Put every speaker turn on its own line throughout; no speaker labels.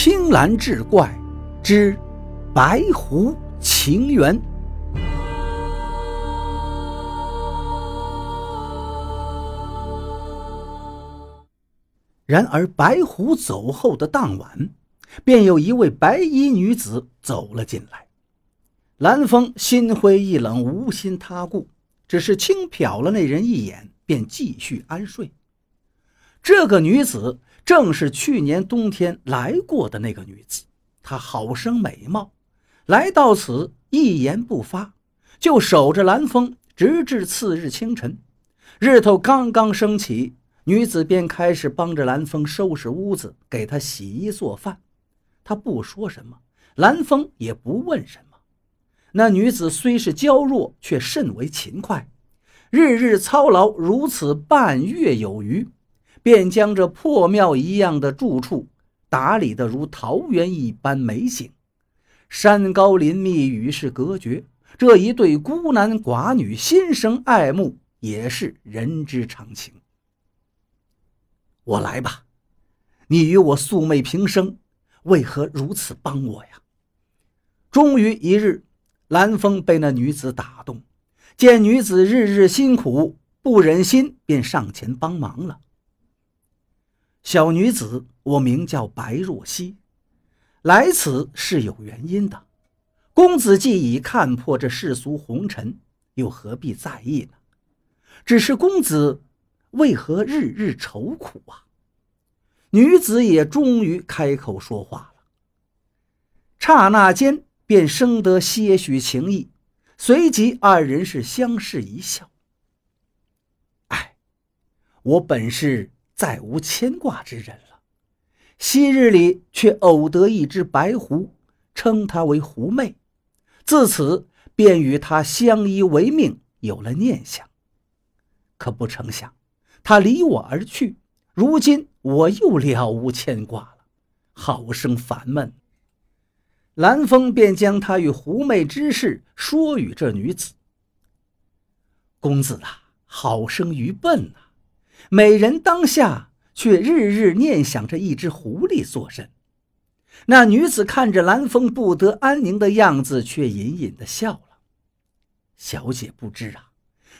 青蓝志怪之白狐情缘。然而，白狐走后的当晚，便有一位白衣女子走了进来。蓝风心灰意冷，无心他顾，只是轻瞟了那人一眼，便继续安睡。这个女子正是去年冬天来过的那个女子，她好生美貌，来到此一言不发，就守着蓝风，直至次日清晨。日头刚刚升起。女子便开始帮着蓝风收拾屋子，给他洗衣做饭。他不说什么，蓝风也不问什么。那女子虽是娇弱，却甚为勤快，日日操劳如此半月有余，便将这破庙一样的住处打理得如桃源一般美景。山高林密，与世隔绝，这一对孤男寡女心生爱慕，也是人之常情。我来吧，你与我素昧平生，为何如此帮我呀？终于一日，蓝风被那女子打动，见女子日日辛苦，不忍心，便上前帮忙了。小女子，我名叫白若曦，来此是有原因的。公子既已看破这世俗红尘，又何必在意呢？只是公子。为何日日愁苦啊？女子也终于开口说话了。刹那间便生得些许情意，随即二人是相视一笑。哎，我本是再无牵挂之人了，昔日里却偶得一只白狐，称她为狐媚，自此便与她相依为命，有了念想。可不成想。他离我而去，如今我又了无牵挂了，好生烦闷。蓝风便将他与狐媚之事说与这女子。公子啊，好生愚笨啊！美人当下，却日日念想着一只狐狸作甚？那女子看着蓝风不得安宁的样子，却隐隐的笑了。小姐不知啊，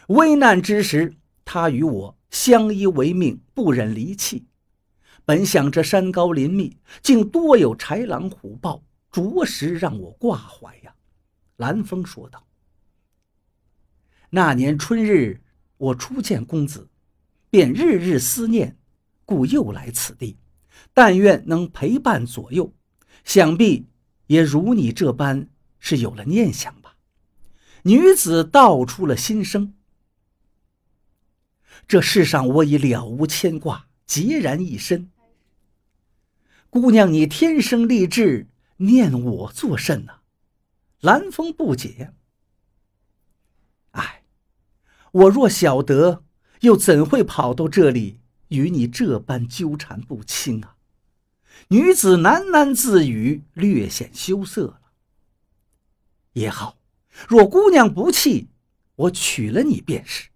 危难之时，他与我。相依为命，不忍离弃。本想着山高林密，竟多有豺狼虎豹，着实让我挂怀呀。蓝风说道：“那年春日，我初见公子，便日日思念，故又来此地，但愿能陪伴左右。想必也如你这般，是有了念想吧？”女子道出了心声。这世上我已了无牵挂，孑然一身。姑娘，你天生丽质，念我作甚呢？蓝风不解。哎，我若晓得，又怎会跑到这里与你这般纠缠不清啊？女子喃喃自语，略显羞涩了。也好，若姑娘不弃，我娶了你便是。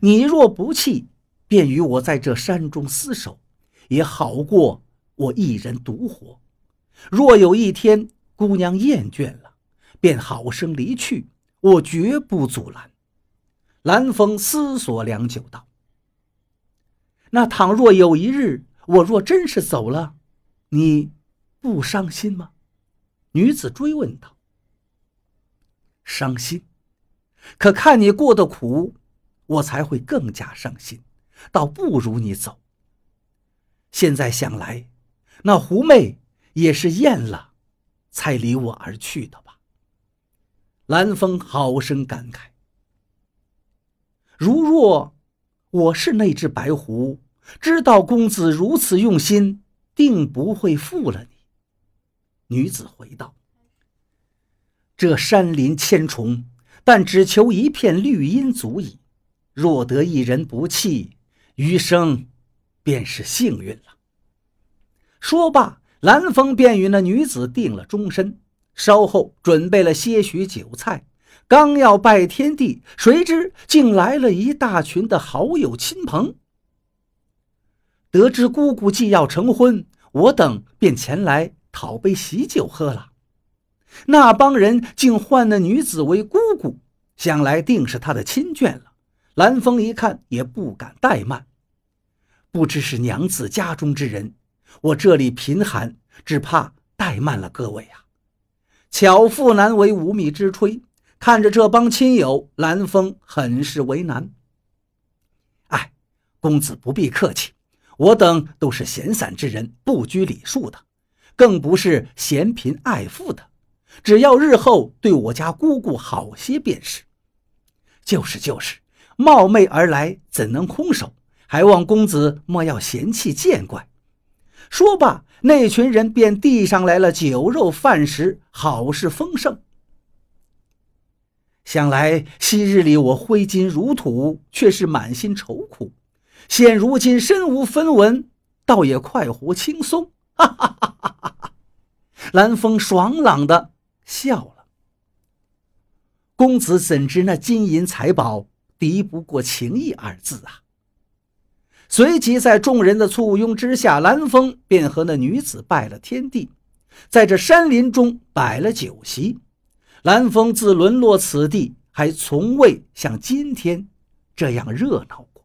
你若不弃，便与我在这山中厮守，也好过我一人独活。若有一天姑娘厌倦了，便好生离去，我绝不阻拦。蓝风思索良久，道：“那倘若有一日我若真是走了，你不伤心吗？”女子追问道：“伤心，可看你过得苦。”我才会更加伤心，倒不如你走。现在想来，那狐媚也是厌了，才离我而去的吧。蓝风好生感慨。如若我是那只白狐，知道公子如此用心，定不会负了你。女子回道：“这山林千重，但只求一片绿荫足矣。”若得一人不弃，余生便是幸运了。说罢，蓝风便与那女子定了终身。稍后准备了些许酒菜，刚要拜天地，谁知竟来了一大群的好友亲朋。得知姑姑既要成婚，我等便前来讨杯喜酒喝了。那帮人竟唤那女子为姑姑，想来定是她的亲眷了。蓝风一看也不敢怠慢，不知是娘子家中之人，我这里贫寒，只怕怠慢了各位啊。巧妇难为无米之炊，看着这帮亲友，蓝风很是为难。哎，公子不必客气，我等都是闲散之人，不拘礼数的，更不是嫌贫爱富的。只要日后对我家姑姑好些便是。就是就是，冒昧而来，怎能空手？还望公子莫要嫌弃见怪。说罢，那群人便递上来了酒肉饭食，好是丰盛。想来昔日里我挥金如土，却是满心愁苦；现如今身无分文，倒也快活轻松。哈哈哈哈哈哈！蓝风爽朗的。笑了，公子怎知那金银财宝敌不过情义二字啊？随即在众人的簇拥之下，蓝风便和那女子拜了天地，在这山林中摆了酒席。蓝峰自沦落此地，还从未像今天这样热闹过。